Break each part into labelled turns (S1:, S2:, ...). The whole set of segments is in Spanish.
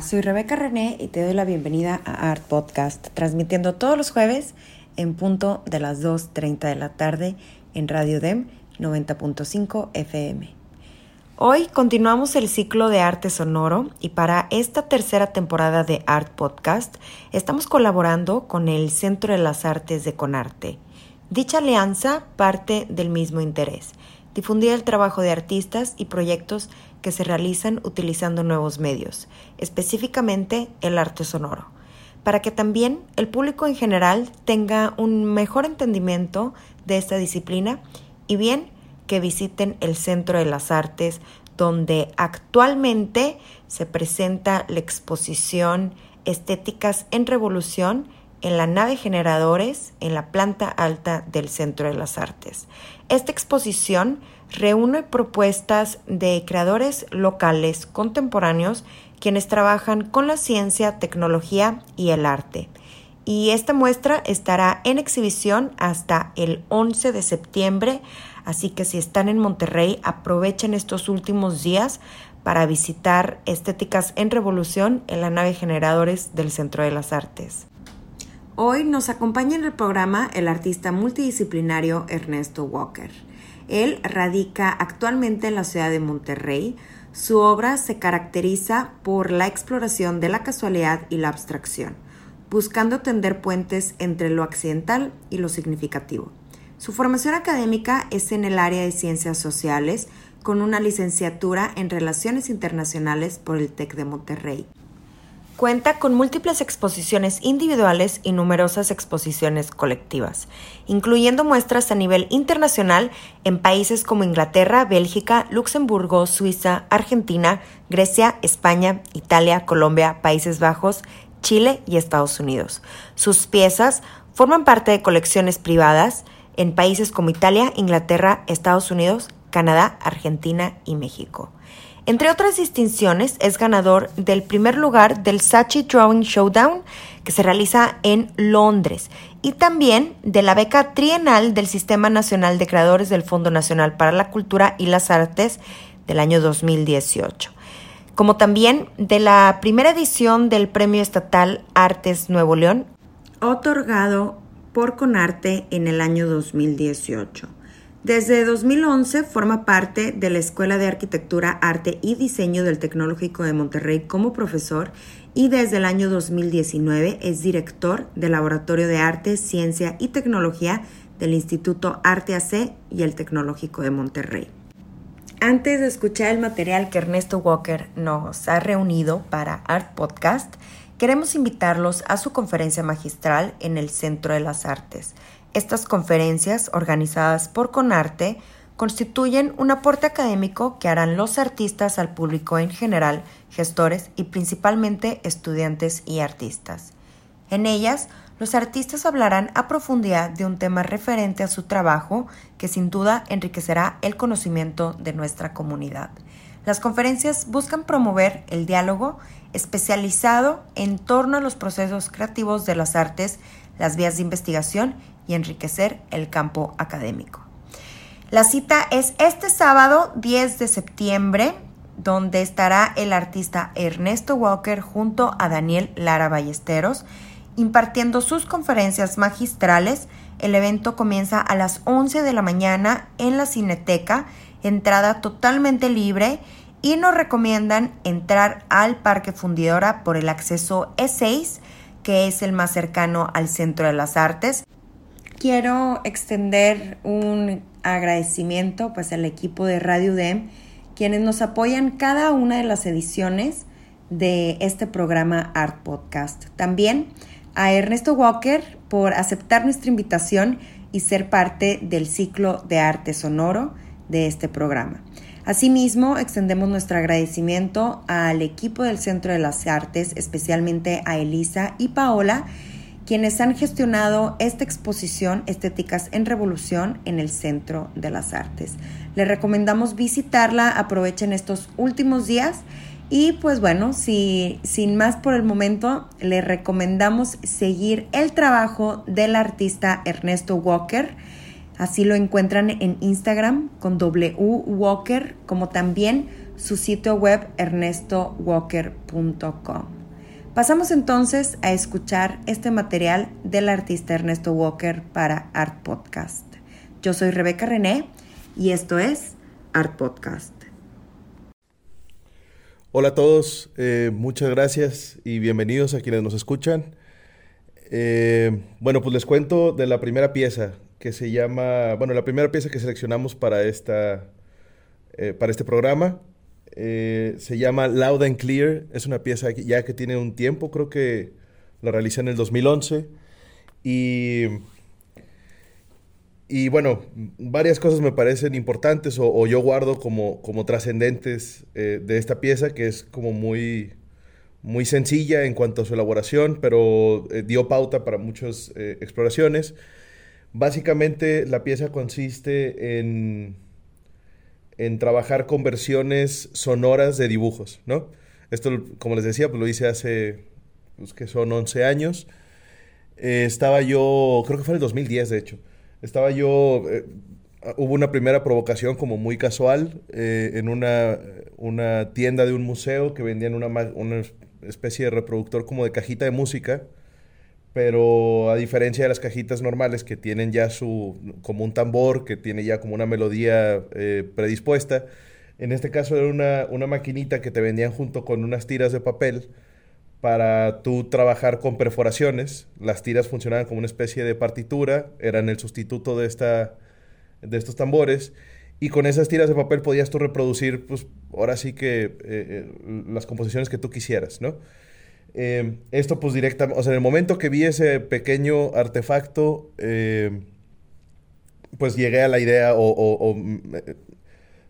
S1: Soy Rebeca René y te doy la bienvenida a Art Podcast, transmitiendo todos los jueves en punto de las 2.30 de la tarde en Radio DEM 90.5 FM. Hoy continuamos el ciclo de arte sonoro y para esta tercera temporada de Art Podcast estamos colaborando con el Centro de las Artes de Conarte. Dicha alianza parte del mismo interés, difundir el trabajo de artistas y proyectos que se realizan utilizando nuevos medios, específicamente el arte sonoro, para que también el público en general tenga un mejor entendimiento de esta disciplina y bien que visiten el Centro de las Artes donde actualmente se presenta la exposición Estéticas en Revolución en la nave Generadores en la planta alta del Centro de las Artes. Esta exposición reúne propuestas de creadores locales contemporáneos quienes trabajan con la ciencia, tecnología y el arte. Y esta muestra estará en exhibición hasta el 11 de septiembre, así que si están en Monterrey, aprovechen estos últimos días para visitar Estéticas en Revolución en la nave Generadores del Centro de las Artes. Hoy nos acompaña en el programa el artista multidisciplinario Ernesto Walker. Él radica actualmente en la ciudad de Monterrey. Su obra se caracteriza por la exploración de la casualidad y la abstracción, buscando tender puentes entre lo accidental y lo significativo. Su formación académica es en el área de ciencias sociales, con una licenciatura en Relaciones Internacionales por el TEC de Monterrey. Cuenta con múltiples exposiciones individuales y numerosas exposiciones colectivas, incluyendo muestras a nivel internacional en países como Inglaterra, Bélgica, Luxemburgo, Suiza, Argentina, Grecia, España, Italia, Colombia, Países Bajos, Chile y Estados Unidos. Sus piezas forman parte de colecciones privadas en países como Italia, Inglaterra, Estados Unidos, Canadá, Argentina y México. Entre otras distinciones, es ganador del primer lugar del Sachi Drawing Showdown, que se realiza en Londres, y también de la beca trienal del Sistema Nacional de Creadores del Fondo Nacional para la Cultura y las Artes del año 2018 como también de la primera edición del Premio Estatal Artes Nuevo León, otorgado por Conarte en el año 2018. Desde 2011 forma parte de la Escuela de Arquitectura, Arte y Diseño del Tecnológico de Monterrey como profesor y desde el año 2019 es director del Laboratorio de Arte, Ciencia y Tecnología del Instituto Arte AC y el Tecnológico de Monterrey. Antes de escuchar el material que Ernesto Walker nos ha reunido para Art Podcast, queremos invitarlos a su conferencia magistral en el Centro de las Artes estas conferencias, organizadas por Conarte, constituyen un aporte académico que harán los artistas al público en general, gestores y principalmente estudiantes y artistas. En ellas, los artistas hablarán a profundidad de un tema referente a su trabajo que sin duda enriquecerá el conocimiento de nuestra comunidad. Las conferencias buscan promover el diálogo especializado en torno a los procesos creativos de las artes, las vías de investigación y enriquecer el campo académico. La cita es este sábado 10 de septiembre, donde estará el artista Ernesto Walker junto a Daniel Lara Ballesteros impartiendo sus conferencias magistrales. El evento comienza a las 11 de la mañana en la Cineteca, entrada totalmente libre y nos recomiendan entrar al Parque Fundidora por el acceso E6, que es el más cercano al Centro de las Artes quiero extender un agradecimiento pues al equipo de Radio DEM, quienes nos apoyan cada una de las ediciones de este programa Art Podcast. También a Ernesto Walker por aceptar nuestra invitación y ser parte del ciclo de arte sonoro de este programa. Asimismo, extendemos nuestro agradecimiento al equipo del Centro de las Artes, especialmente a Elisa y Paola, quienes han gestionado esta exposición Estéticas en Revolución en el Centro de las Artes. Les recomendamos visitarla, aprovechen estos últimos días y pues bueno, si, sin más por el momento, les recomendamos seguir el trabajo del artista Ernesto Walker. Así lo encuentran en Instagram con W Walker, como también su sitio web ernestowalker.com. Pasamos entonces a escuchar este material del artista Ernesto Walker para Art Podcast. Yo soy Rebeca René y esto es Art Podcast.
S2: Hola a todos, eh, muchas gracias y bienvenidos a quienes nos escuchan. Eh, bueno, pues les cuento de la primera pieza que se llama, bueno, la primera pieza que seleccionamos para, esta, eh, para este programa se llama Loud and Clear. Es una pieza ya que tiene un tiempo, creo que la realicé en el 2011 y y bueno, varias cosas me parecen importantes o, yo guardo como, como trascendentes eh, de esta pieza, que es como muy, muy sencilla en cuanto a su elaboración, pero eh, dio pauta para muchas eh, exploraciones. Básicamente la pieza consiste en, en trabajar con versiones sonoras de dibujos, ¿no? Esto, como les decía, pues lo hice hace, pues que son 11 años. estaba yo, creo que fue en el 2010, de hecho estaba yo, eh, hubo una primera provocación como muy casual eh, en una, una, tienda de un museo que vendían una, una especie de reproductor como de cajita de música, pero a diferencia de las cajitas normales que tienen ya su, como un tambor, que tiene ya como una melodía eh, predispuesta, en este caso era una, una maquinita que te vendían junto con unas tiras de papel para tú trabajar con perforaciones. Las tiras funcionaban como una especie de partitura, eran el sustituto de, esta, de estos tambores. Y con esas tiras de papel podías tú reproducir, pues ahora sí que eh, eh, las composiciones que tú quisieras, ¿no? Eh, esto pues directamente, o sea, en el momento que vi ese pequeño artefacto, pues llegué a la idea o,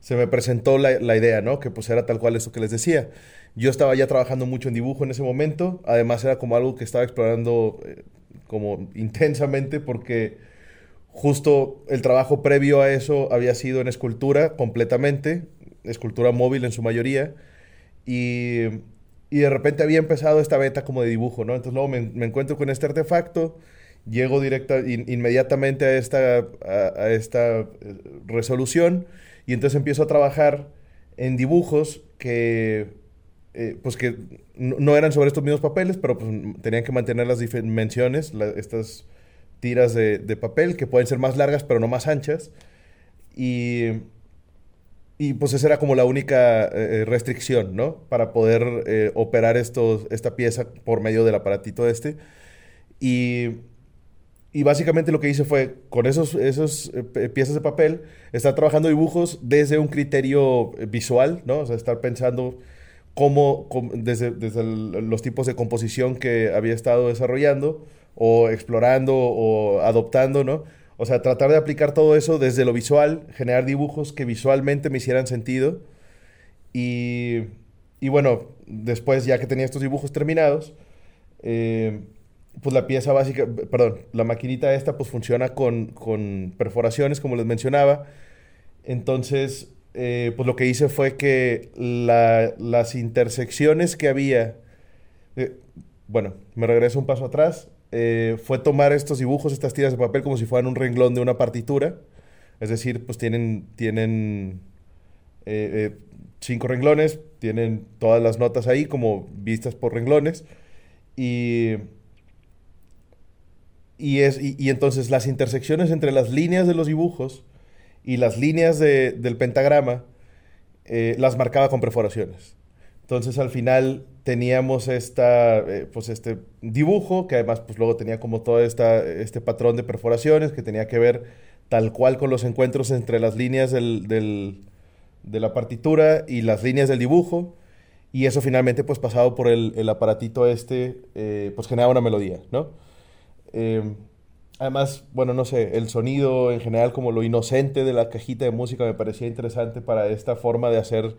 S2: se me presentó la, idea, ¿no? Que pues era tal cual eso que les decía. Yo estaba ya trabajando mucho en dibujo en ese momento, además era como algo que estaba explorando eh, como intensamente porque justo el trabajo previo a eso había sido en escultura completamente, escultura móvil en su mayoría, y, y de repente había empezado esta beta como de dibujo, ¿no? Entonces luego me, me encuentro con este artefacto, llego directa, inmediatamente a esta, a esta eh, resolución y entonces empiezo a trabajar en dibujos que eh, pues que no eran sobre estos mismos papeles, pero pues tenían que mantener las dimensiones, estas tiras de, papel, que pueden ser más largas, pero no más anchas. Y, y pues esa era como la única eh, restricción, ¿no? Para poder eh, operar estos, esta pieza por medio del aparatito este. Y, y básicamente lo que hice fue, con esos, esos piezas de papel, estar trabajando dibujos desde un criterio visual, ¿no? O sea, estar pensando cómo, desde, los tipos de composición que había estado desarrollando o explorando o adoptando, ¿no? O sea, tratar de aplicar todo eso desde lo visual, generar dibujos que visualmente me hicieran sentido. Y, y bueno, después ya que tenía estos dibujos terminados, eh, pues la pieza básica, perdón, la maquinita esta pues funciona con, con perforaciones, como les mencionaba. Entonces, eh, pues lo que hice fue que las intersecciones que había, eh, bueno, me regreso un paso atrás, eh, fue tomar estos dibujos, estas tiras de papel como si fueran un renglón de una partitura, es decir, pues tienen, tienen cinco renglones, tienen todas las notas ahí como vistas por renglones, y, y, es, y entonces las intersecciones entre las líneas de los dibujos, y las líneas del pentagrama eh, las marcaba con perforaciones. Entonces al final teníamos esta, eh, pues este dibujo que además pues luego tenía como todo esta, este patrón de perforaciones que tenía que ver tal cual con los encuentros entre las líneas del, de la partitura y las líneas del dibujo y eso finalmente pues pasado por el, el aparatito este eh, pues generaba una melodía, ¿no? además, bueno, no sé, el sonido en general, como lo inocente de la cajita de música me parecía interesante para esta forma de hacer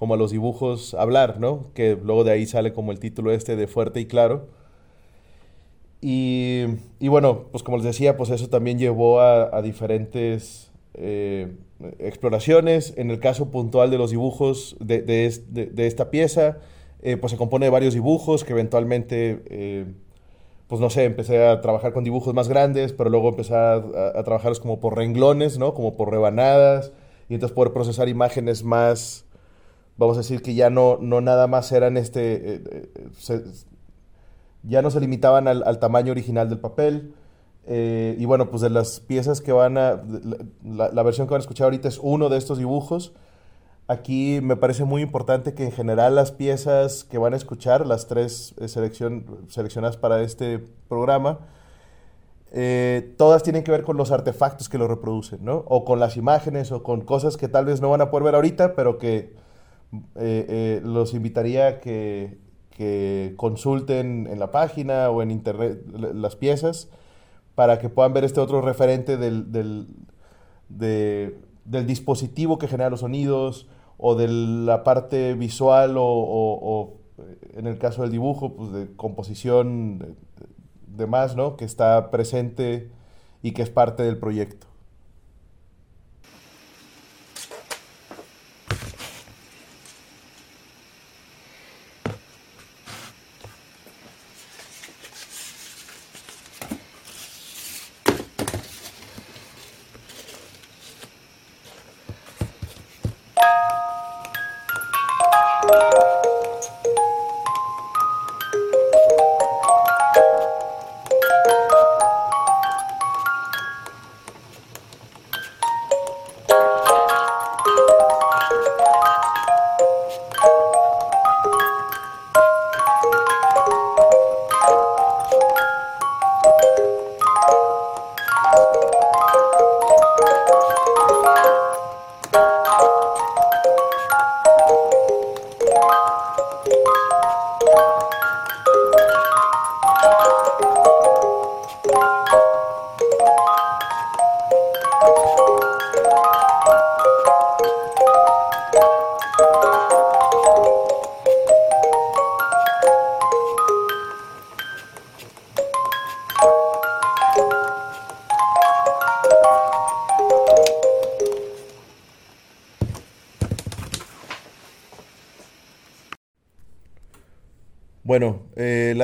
S2: como a los dibujos hablar, ¿no? Que luego de ahí sale como el título este de Fuerte y Claro. Y, bueno, pues como les decía, pues eso también llevó a, diferentes eh, exploraciones. En el caso puntual de los dibujos de, de, de, esta pieza, eh, pues se compone de varios dibujos que eventualmente, eh, pues no sé, empecé a trabajar con dibujos más grandes, pero luego empecé a, a, trabajarlos como por renglones, ¿no? Como por rebanadas, y entonces poder procesar imágenes más, vamos a decir que ya no, no nada más eran este, se, ya no se limitaban al, al tamaño original del papel, eh, y bueno, pues de las piezas que van a... La, la, versión que van a escuchar ahorita es uno de estos dibujos. Aquí me parece muy importante que en general las piezas que van a escuchar, las tres eh, seleccion, seleccionadas para este programa, eh, todas tienen que ver con los artefactos que lo reproducen, ¿no? O con las imágenes o con cosas que tal vez no van a poder ver ahorita, pero que eh, eh, los invitaría a que, que consulten en la página o en internet las piezas para que puedan ver este otro referente del, del, de, del dispositivo que genera los sonidos o de la parte visual o en el caso del dibujo, pues de composición demás, ¿no? Que está presente y que es parte del proyecto.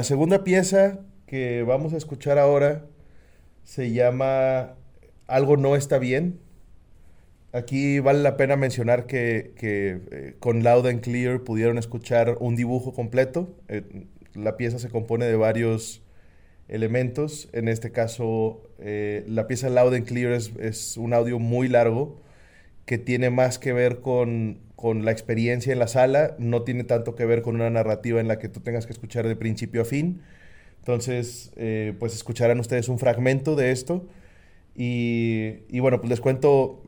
S2: Segunda pieza que vamos a escuchar ahora se llama Algo no está bien. Aquí vale la pena mencionar que, eh, con Loud and Clear pudieron escuchar un dibujo completo. Eh, la pieza se compone de varios elementos. En este caso, eh, la pieza Loud and Clear es, un audio muy largo que tiene más que ver con, con, la experiencia en la sala, no tiene tanto que ver con una narrativa en la que tú tengas que escuchar de principio a fin. Entonces, eh, pues escucharán ustedes un fragmento de esto. Y, y bueno, pues les cuento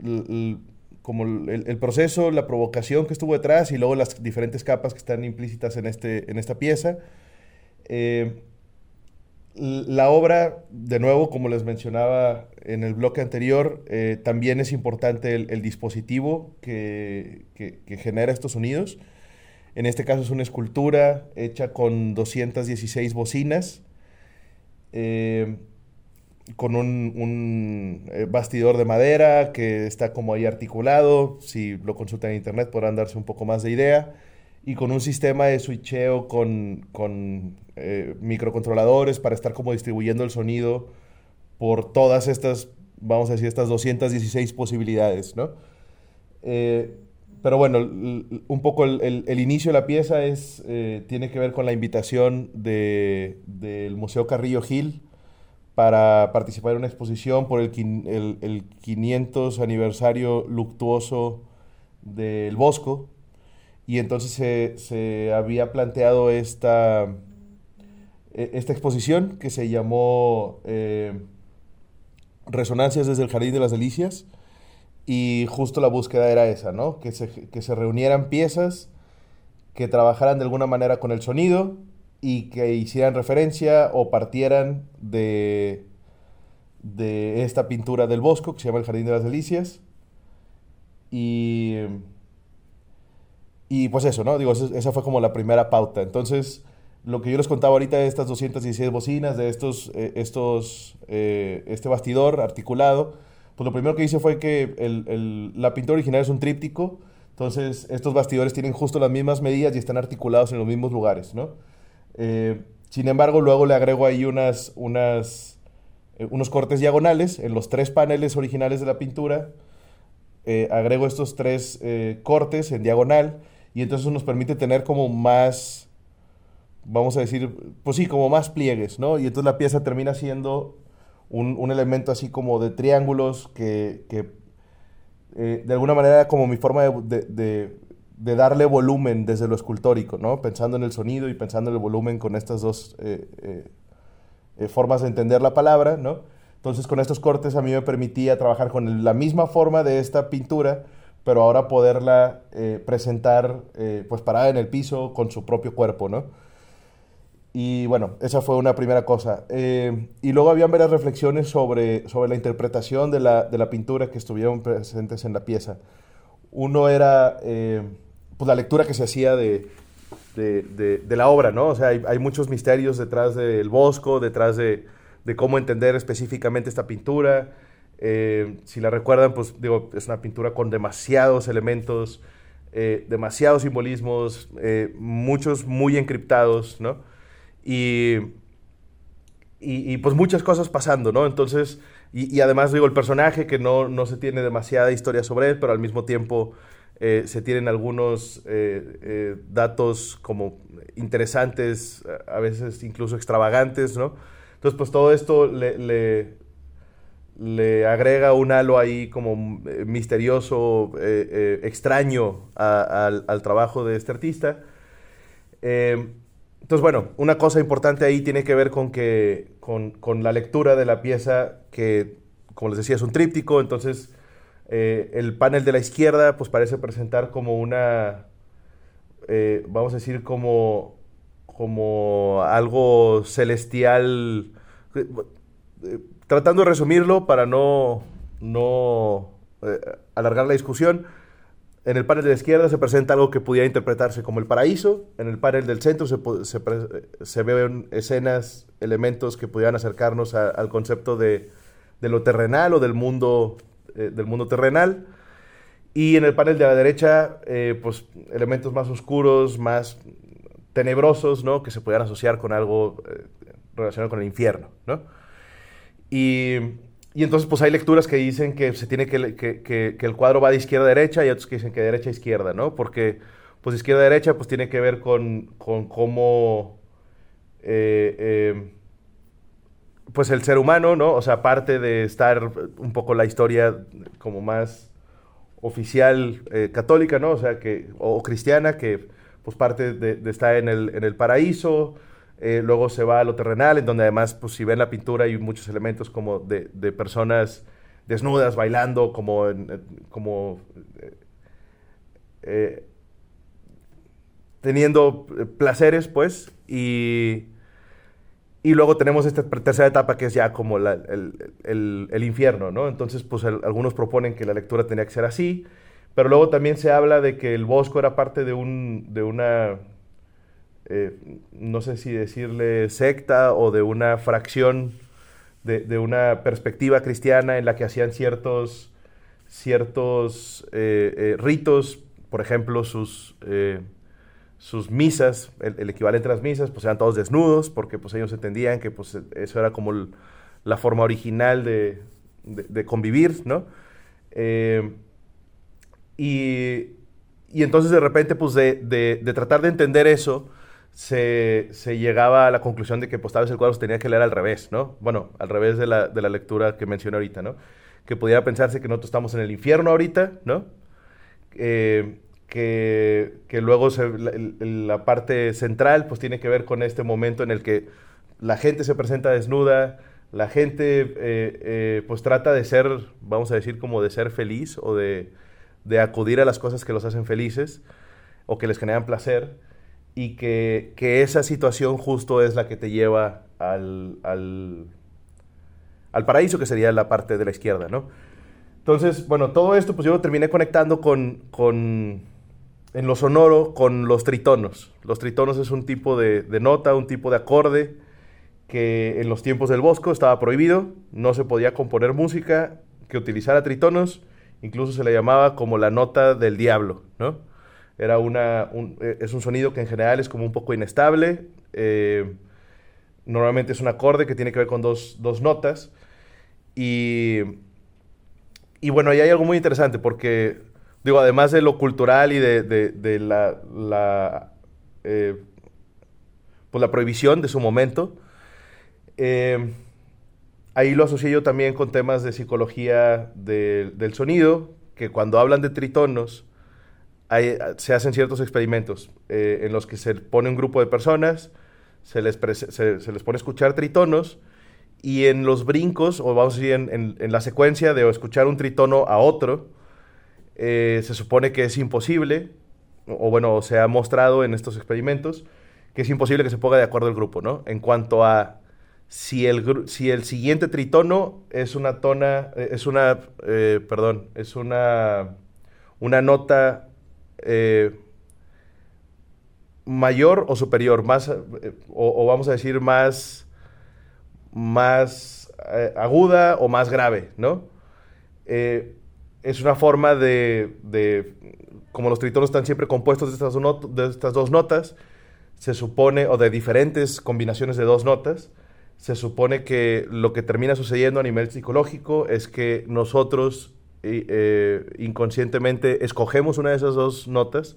S2: como el, proceso, la provocación que estuvo detrás y luego las diferentes capas que están implícitas en, este, en esta pieza. Eh, la obra, de nuevo, como les mencionaba en el bloque anterior, eh, también es importante el, dispositivo que, genera estos sonidos. En este caso es una escultura hecha con 216 bocinas, eh, con un, un, eh, bastidor de madera que está como ahí articulado. Si lo consultan en internet podrán darse un poco más de idea y con un sistema de switcheo con, con eh, microcontroladores para estar como distribuyendo el sonido por todas estas, vamos a decir, estas 216 posibilidades, ¿no? Eh, pero bueno, un poco el, inicio de la pieza es, eh, tiene que ver con la invitación de, del Museo Carrillo Gil para participar en una exposición por el, el 500 aniversario luctuoso del Bosco, y entonces se, se había planteado esta, e, esta exposición que se llamó eh, Resonancias desde el Jardín de las Delicias y justo la búsqueda era esa, ¿no? Que se, que se reunieran piezas que trabajaran de alguna manera con el sonido y que hicieran referencia o partieran de, de esta pintura del Bosco, que se llama El Jardín de las Delicias. Y, y pues eso, ¿no? Digo, esa fue como la primera pauta. Entonces, lo que yo les contaba ahorita de estas 216 bocinas, de estos, eh, estos, eh, este bastidor articulado, pues lo primero que hice fue que la pintura original es un tríptico, entonces estos bastidores tienen justo las mismas medidas y están articulados en los mismos lugares, ¿no? Eh, sin embargo, luego le agrego ahí unas, unas, unos cortes diagonales en los tres paneles originales de la pintura, agrego estos tres cortes en diagonal y entonces nos permite tener como más vamos a decir, pues sí, como más pliegues, ¿no? Y entonces la pieza termina siendo un, elemento así como de triángulos que, eh, de alguna manera como mi forma de, darle volumen desde lo escultórico, ¿no? Pensando en el sonido y pensando en el volumen con estas dos eh, eh, formas de entender la palabra, ¿no? Entonces con estos cortes a mí me permitía trabajar con la misma forma de esta pintura, pero ahora poderla presentar pues parada en el piso con su propio cuerpo, ¿no? Y bueno, esa fue una primera cosa. Eh, y luego habían varias reflexiones sobre, sobre la interpretación de la, de la, pintura que estuvieron presentes en la pieza. Uno era eh, pues la lectura que se hacía de, de, de, la obra, ¿no? O sea, hay, hay, muchos misterios detrás del Bosco, detrás de, cómo entender específicamente esta pintura. Eh, si la recuerdan, pues digo, es una pintura con demasiados elementos, demasiados simbolismos, muchos muy encriptados, ¿no? Y, y, pues muchas cosas pasando, ¿no? Entonces, y, además digo, el personaje que no, no, se tiene demasiada historia sobre él, pero al mismo tiempo eh, se tienen algunos eh, eh, datos como interesantes, a veces incluso extravagantes, ¿no? Entonces, pues todo esto le, le, le agrega un halo ahí como misterioso, extraño al, trabajo de este artista. Entonces, bueno, una cosa importante ahí tiene que ver con, que, con, la lectura de la pieza, que, como les decía, es un tríptico, entonces eh, el panel de la izquierda pues parece presentar como una, eh, vamos a decir, como, como algo celestial, eh, tratando de resumirlo para no, no alargar la discusión, en el panel de la izquierda se presenta algo que pudiera interpretarse como el paraíso. En el panel del centro se, se, ven escenas, elementos que pudieran acercarnos al concepto de, lo terrenal o del mundo, eh, del mundo terrenal. Y en el panel de la derecha, eh, pues elementos más oscuros, más tenebrosos, ¿no? Que se pudieran asociar con algo eh, relacionado con el infierno, ¿no? Y y entonces, pues hay lecturas que dicen que se tiene que, que, que, el cuadro va de izquierda a derecha y otros que dicen que de derecha a izquierda, ¿no? Porque, pues izquierda a derecha, pues tiene que ver con, con cómo, eh, eh, pues el ser humano, ¿no? O sea, aparte de estar un poco la historia como más oficial eh, católica, ¿no? O sea, que, o, cristiana, que pues parte de, de estar en el, en el paraíso, eh, luego se va a lo terrenal, en donde además, pues si ven la pintura hay muchos elementos como de, de personas desnudas, bailando, como, como eh, teniendo placeres, pues, y, y luego tenemos esta tercera etapa que es ya como el, el, infierno, ¿no? Entonces, pues algunos proponen que la lectura tenía que ser así, pero luego también se habla de que el Bosco era parte de, un, de una eh, no sé si decirle secta o de una fracción de, una perspectiva cristiana en la que hacían ciertos, ciertos eh, eh, ritos, por ejemplo, sus, sus misas, el, equivalente a las misas, pues eran todos desnudos, porque pues ellos entendían que pues eso era como la forma original de, convivir, ¿no? y, entonces de repente, pues de, de tratar de entender eso, se, llegaba a la conclusión de que pues tal vez el cuadro se tenía que leer al revés, ¿no? Bueno, al revés de la, lectura que mencioné ahorita, ¿no? Que pudiera pensarse que nosotros estamos en el infierno ahorita, ¿no? Eh, que, luego la, parte central pues tiene que ver con este momento en el que la gente se presenta desnuda, la gente eh, eh, pues trata de ser, vamos a decir, como de ser feliz o de, de acudir a las cosas que los hacen felices o que les generan placer y que, esa situación justo es la que te lleva al, al paraíso, que sería la parte de la izquierda, ¿no? Entonces, bueno, todo esto pues yo lo terminé conectando con, con en lo sonoro con los tritonos. Los tritonos es un tipo de, de, nota, un tipo de acorde que en los tiempos del Bosco estaba prohibido, no se podía componer música que utilizara tritonos, incluso se le llamaba como la nota del diablo, ¿no? Era una, un, eh, es un sonido que en general es como un poco inestable, eh, normalmente es un acorde que tiene que ver con dos, dos notas, y y bueno, ahí hay algo muy interesante porque, digo, además de lo cultural y de, de, la, la, eh, pues la prohibición de su momento, ahí lo asocié yo también con temas de psicología de, del sonido, que cuando hablan de tritonos, se hacen ciertos experimentos eh, en los que se pone un grupo de personas, se les, se, les pone a escuchar tritonos, y en los brincos, o vamos a decir en, la secuencia de escuchar un tritono a otro, eh, se supone que es imposible, o, bueno, se ha mostrado en estos experimentos, que es imposible que se ponga de acuerdo el grupo, ¿no? En cuanto a si el, si el siguiente tritono es una tona, eh, es una, perdón, es una, una nota eh, mayor o superior, más, o, o vamos a decir más más eh, aguda o más grave, ¿no? Eh, es una forma de, como los tritonos están siempre compuestos de estas, de estas dos notas, se supone, o de diferentes combinaciones de dos notas, se supone que lo que termina sucediendo a nivel psicológico es que nosotros eh, inconscientemente escogemos una de esas dos notas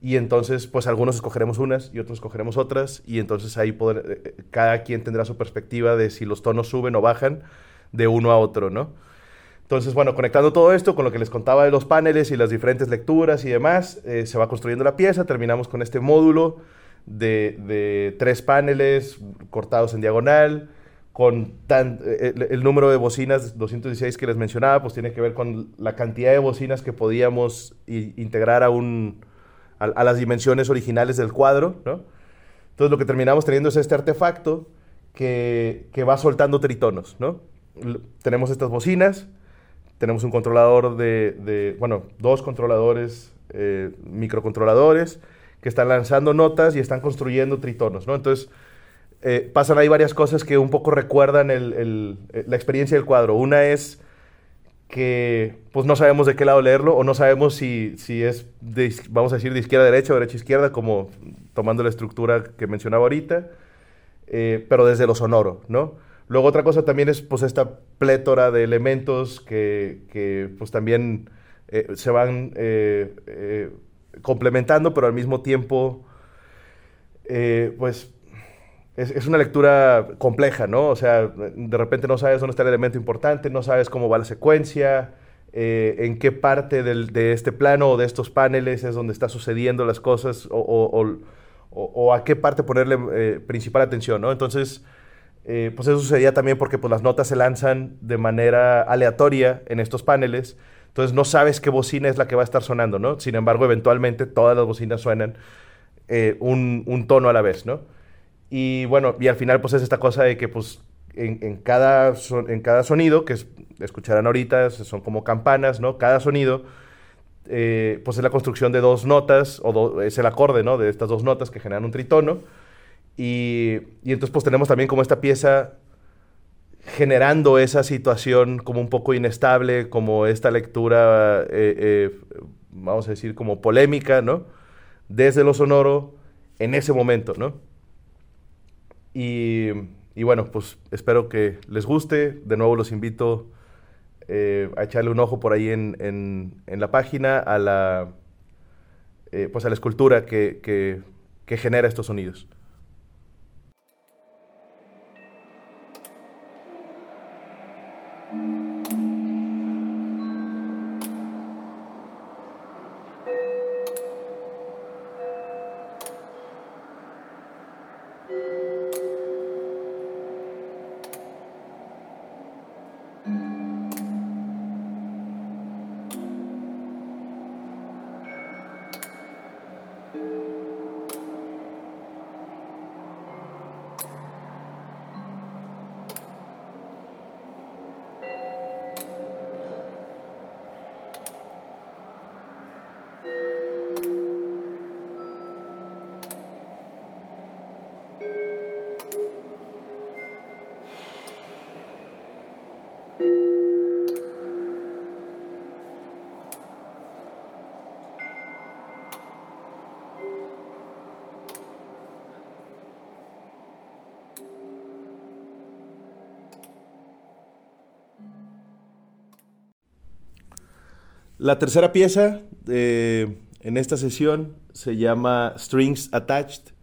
S2: y entonces, pues algunos escogeremos unas y otros escogeremos otras. Y entonces ahí eh, eh, cada quien tendrá su perspectiva de si los tonos suben o bajan de uno a otro, ¿no? Entonces, bueno, conectando todo esto con lo que les contaba de los paneles y las diferentes lecturas y demás, se va construyendo la pieza. Terminamos con este módulo de tres paneles cortados en diagonal, con tan, el, número de bocinas 216 que les mencionaba, pues tiene que ver con la cantidad de bocinas que podíamos integrar a un, a, las dimensiones originales del cuadro, ¿no? Entonces lo que terminamos teniendo es este artefacto que, que va soltando tritonos, ¿no? Tenemos estas bocinas, tenemos un controlador de, de bueno, dos controladores, eh, microcontroladores, que están lanzando notas y están construyendo tritonos, ¿no? Entonces, eh, pasan ahí varias cosas que un poco recuerdan el, la experiencia del cuadro. Una es que pues no sabemos de qué lado leerlo o no sabemos si, si es, de, vamos a decir, de izquierda a derecha o derecha a izquierda, como tomando la estructura que mencionaba ahorita, eh, pero desde lo sonoro, ¿no? Luego otra cosa también es pues esta plétora de elementos que, que pues también eh, se van eh, eh complementando, pero al mismo tiempo eh, pues es, es, una lectura compleja, ¿no? O sea, de repente no sabes dónde está el elemento importante, no sabes cómo va la secuencia, eh, en qué parte del, de este plano o de estos paneles es donde está sucediendo las cosas o, o, a qué parte ponerle eh, principal atención, ¿no? Entonces, eh, pues eso sucedía también porque pues, las notas se lanzan de manera aleatoria en estos paneles, entonces no sabes qué bocina es la que va a estar sonando, ¿no? Sin embargo, eventualmente todas las bocinas suenan un, un tono a la vez, ¿no? Y bueno, y al final pues es esta cosa de que pues en, en cada, en cada sonido, que es, escucharán ahorita, son como campanas, ¿no? Cada sonido, eh, pues es la construcción de dos notas, o do, es el acorde, ¿no? De estas dos notas que generan un tritono. Y, y entonces pues tenemos también como esta pieza generando esa situación como un poco inestable, como esta lectura, eh, eh, vamos a decir, como polémica, ¿no? Desde lo sonoro en ese momento, ¿no? Y, bueno, pues espero que les guste. De nuevo los invito eh, a echarle un ojo por ahí en, la página a la, eh, pues a la escultura que genera estos sonidos. La tercera pieza en esta sesión se llama Strings Attached.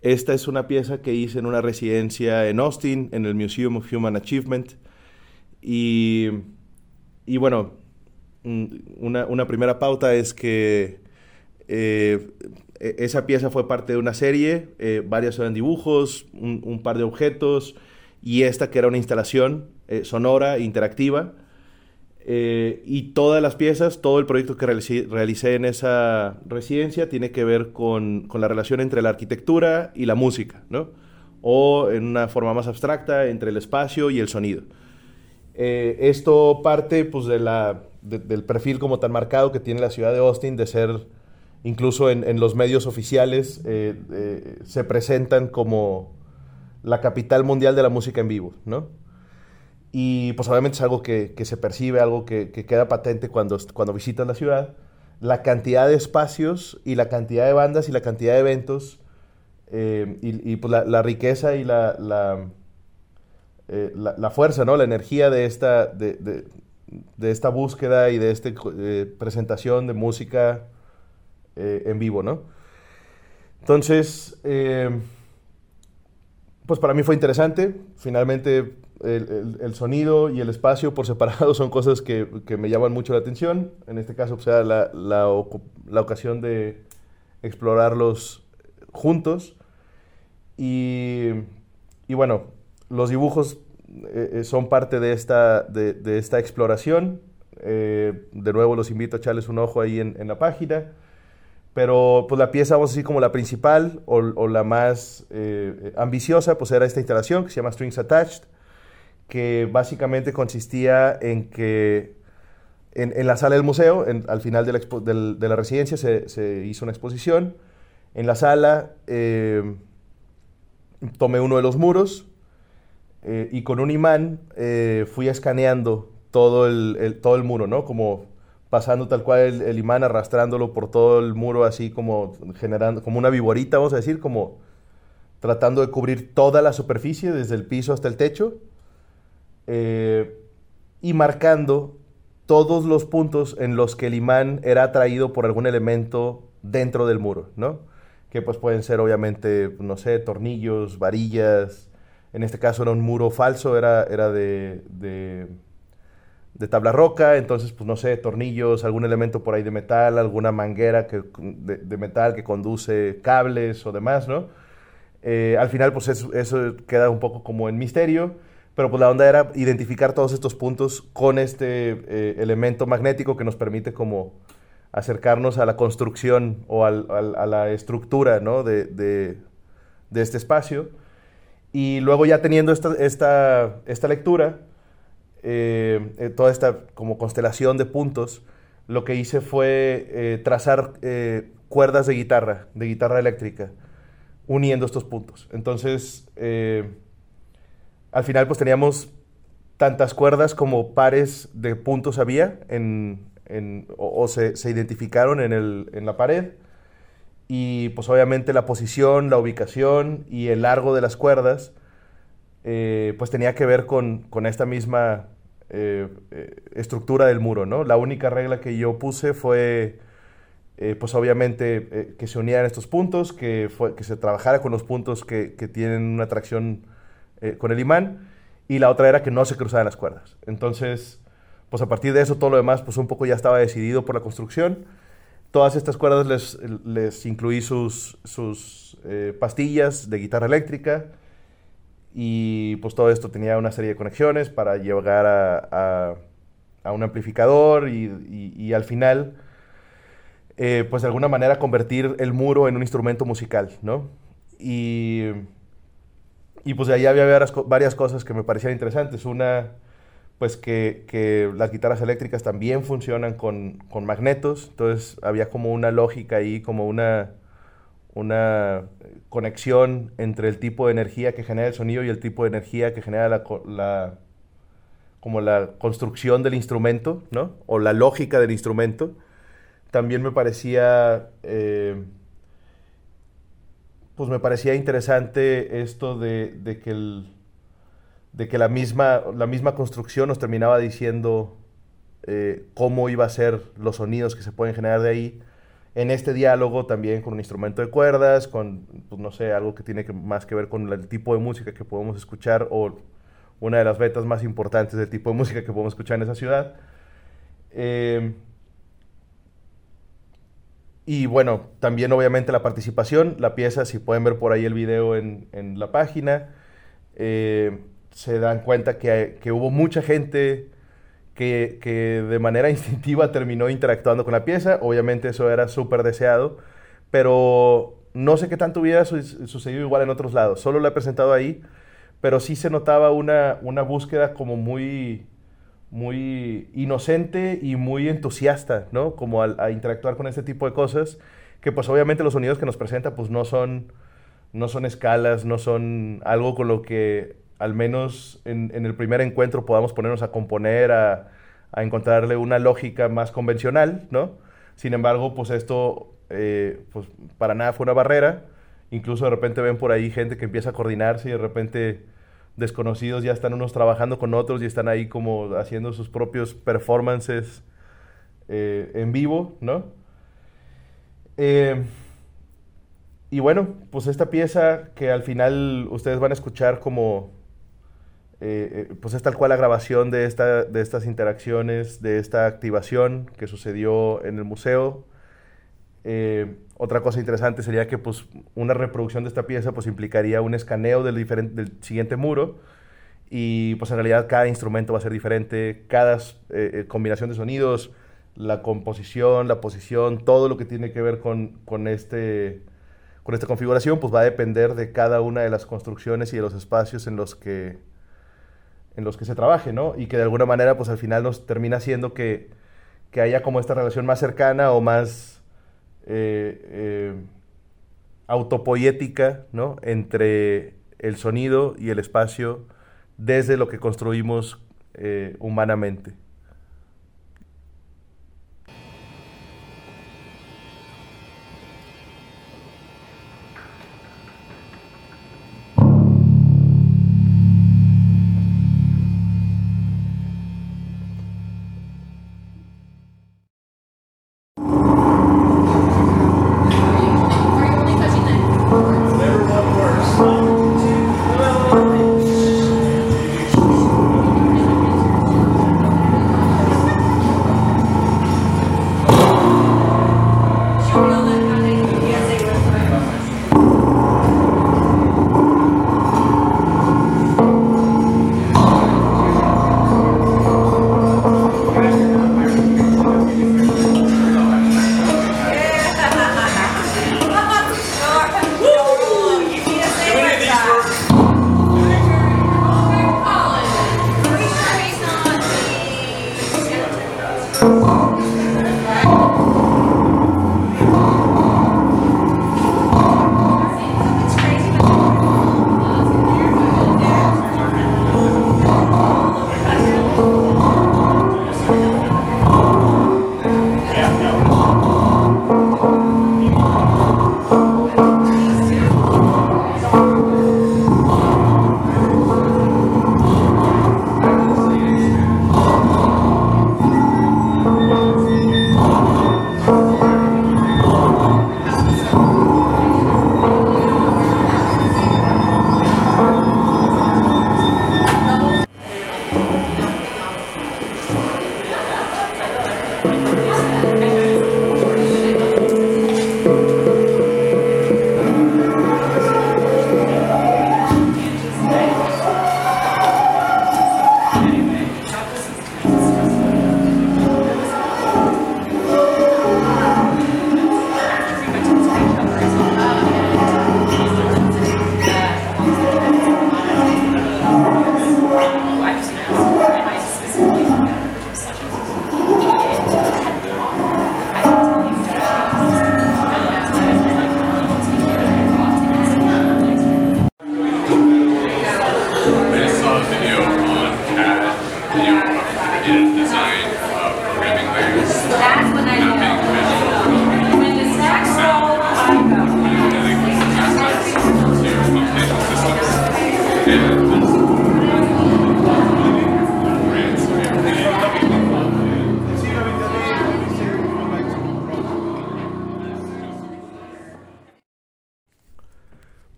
S2: Esta es una pieza que hice en una residencia en Austin, en el Museum of Human Achievement. Y, bueno, mm, una, una, primera pauta es que eh, e, esa pieza fue parte de una serie, eh, varias eran dibujos, un, par de objetos, y esta que era una instalación eh, sonora, interactiva. Y todas las piezas, todo el proyecto que realicé, en esa residencia tiene que ver con, con, la relación entre la arquitectura y la música, ¿no? O en una forma más abstracta, entre el espacio y el sonido. esto parte pues, de la, del perfil como tan marcado que tiene la ciudad de Austin de ser incluso en, los medios oficiales, eh, eh, se presentan como la capital mundial de la música en vivo, ¿no? Y pues obviamente es algo que, se percibe, algo que, queda patente cuando, cuando visitas la ciudad. La cantidad de espacios y la cantidad de bandas y la cantidad de eventos eh, y, pues la, riqueza y la, la, la, fuerza, ¿no? La energía de esta, de, de esta búsqueda y de esta presentación de música eh, en vivo, ¿no? Entonces, eh, pues para mí fue interesante. Finalmente, el, sonido y el espacio por separado son cosas que, me llaman mucho la atención. En este caso, pues era la, la, ocasión de explorarlos juntos. Y, y bueno, los dibujos eh, son parte de esta, de, de esta exploración. de nuevo los invito a echarles un ojo ahí en, en la página. Pero pues la pieza, vamos a decir, como la principal o, la más eh, ambiciosa, pues era esta instalación que se llama Strings Attached, que básicamente consistía en que en, la sala del museo, al final de la, de la residencia, se, hizo una exposición. En la sala eh, tomé uno de los muros eh, y con un imán fui escaneando todo el, todo el muro, ¿no? Como pasando tal cual el, imán, arrastrándolo por todo el muro, así como generando, como una viborita, vamos a decir, como tratando de cubrir toda la superficie, desde el piso hasta el techo, eh, y marcando todos los puntos en los que el imán era atraído por algún elemento dentro del muro, ¿no? Que pues pueden ser obviamente, no sé, tornillos, varillas, en este caso era un muro falso, era, era de de tabla roca, entonces, pues no sé, tornillos, algún elemento por ahí de metal, alguna manguera que, de, metal que conduce cables o demás, ¿no? Eh, al final, pues eso, queda un poco como en misterio, pero pues la onda era identificar todos estos puntos con este eh, elemento magnético que nos permite como acercarnos a la construcción o a la estructura, ¿no? De, de, este espacio. Y luego ya teniendo esta, esta, esta lectura, eh, eh, toda esta como constelación de puntos, lo que hice fue eh, trazar cuerdas de guitarra, de guitarra eléctrica, uniendo estos puntos. Entonces, al final pues teníamos tantas cuerdas como pares de puntos había en, o, se, identificaron en, la pared. Y pues obviamente la posición, la ubicación y el largo de las cuerdas eh, pues tenía que ver con, esta misma eh, eh, estructura del muro, ¿no? La única regla que yo puse fue, pues obviamente, que se unieran estos puntos, que se trabajara con los puntos que, que tienen una atracción con el imán, y la otra era que no se cruzaran las cuerdas. Entonces, pues a partir de eso, todo lo demás, pues un poco ya estaba decidido por la construcción. Todas estas cuerdas les, les incluí sus, sus pastillas de guitarra eléctrica, y pues todo esto tenía una serie de conexiones para llegar a, a, un amplificador y, y, al final, eh, pues de alguna manera convertir el muro en un instrumento musical, ¿no? Y, y pues de ahí había varias, cosas que me parecían interesantes. Una, pues que, que las guitarras eléctricas también funcionan con, con magnetos, entonces había como una lógica ahí, como una una conexión entre el tipo de energía que genera el sonido y el tipo de energía que genera la, como la construcción del instrumento, ¿no? O la lógica del instrumento. También me parecía, eh, pues me parecía interesante esto de, de que, el, de que la, misma, la misma construcción nos terminaba diciendo eh, cómo iba a ser los sonidos que se pueden generar de ahí en este diálogo también con un instrumento de cuerdas, con, pues, no sé, algo que tiene que, más que ver con el tipo de música que podemos escuchar o una de las vetas más importantes del tipo de música que podemos escuchar en esa ciudad. Eh, y bueno, también obviamente la participación, la pieza, si pueden ver por ahí el video en, en la página, eh, se dan cuenta que, que, hubo mucha gente que, que, de manera instintiva terminó interactuando con la pieza. Obviamente eso era súper deseado, pero no sé qué tanto hubiera su sucedido igual en otros lados. Solo lo he presentado ahí, pero sí se notaba una, una búsqueda como muy muy inocente y muy entusiasta, ¿no? Como a, interactuar con este tipo de cosas, que pues obviamente los sonidos que nos presenta pues no son, no son escalas, no son algo con lo que al menos en, el primer encuentro podamos ponernos a componer, a, encontrarle una lógica más convencional, ¿no? Sin embargo, pues esto eh, pues para nada fue una barrera, incluso de repente ven por ahí gente que empieza a coordinarse y de repente desconocidos ya están unos trabajando con otros y están ahí como haciendo sus propios performances eh, en vivo, ¿no? Eh, y bueno, pues esta pieza que al final ustedes van a escuchar como, eh, pues es tal cual la grabación de, esta, de estas interacciones, de esta activación que sucedió en el museo. Otra cosa interesante sería que pues, una reproducción de esta pieza pues, implicaría un escaneo del, del siguiente muro y pues en realidad cada instrumento va a ser diferente, cada eh, eh, combinación de sonidos, la composición, la posición, todo lo que tiene que ver con, con, este, con esta configuración pues va a depender de cada una de las construcciones y de los espacios en los que, en los que se trabaje, ¿no? Y que de alguna manera pues al final nos termina haciendo que, que haya como esta relación más cercana o más eh, eh, autopoética ¿no? entre el sonido y el espacio desde lo que construimos eh, humanamente.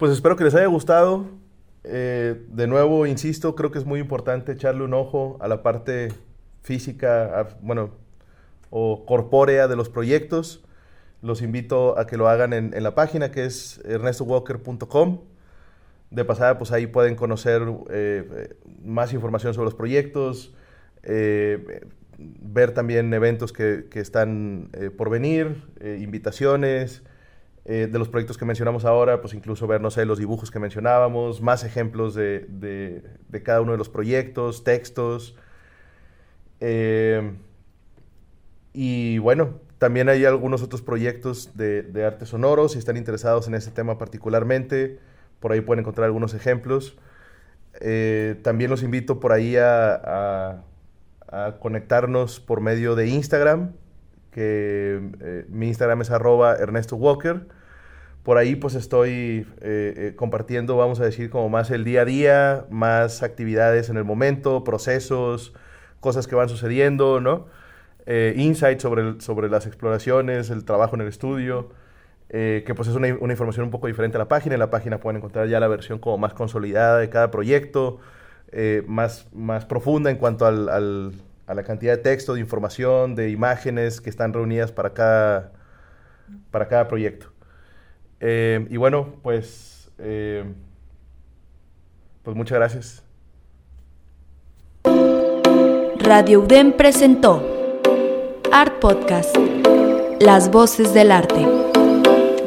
S2: Pues espero que les haya gustado. Eh, de nuevo, insisto, creo que es muy importante echarle un ojo a la parte física, bueno, o corpórea de los proyectos. Los invito a que lo hagan en, la página que es ernestowalker.com. De pasada, pues ahí pueden conocer eh, más información sobre los proyectos, eh, ver también eventos que, que están por venir, invitaciones, eh, de los proyectos que mencionamos ahora, pues incluso ver, no sé, los dibujos que mencionábamos, más ejemplos de, de, cada uno de los proyectos, textos. Eh, y bueno, también hay algunos otros proyectos de, arte sonoro, si están interesados en ese tema particularmente, por ahí pueden encontrar algunos ejemplos. Eh, también los invito por ahí a conectarnos por medio de Instagram, que eh, mi Instagram es arroba Ernesto Walker. Por ahí pues estoy eh, eh, compartiendo, vamos a decir, como más el día a día, más actividades en el momento, procesos, cosas que van sucediendo, ¿no? insights sobre, sobre las exploraciones, el trabajo en el estudio, que pues es una, información un poco diferente a la página. En la página pueden encontrar ya la versión como más consolidada de cada proyecto, más, más profunda en cuanto al a la cantidad de texto, de información, de imágenes que están reunidas para cada, para cada proyecto. Eh, y bueno, pues, eh, pues muchas gracias.
S3: Radio UDEM presentó Art Podcast, Las Voces del Arte.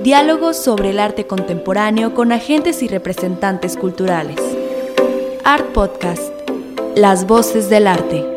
S3: Diálogos sobre el arte contemporáneo con agentes y representantes culturales. Art Podcast, Las Voces del Arte.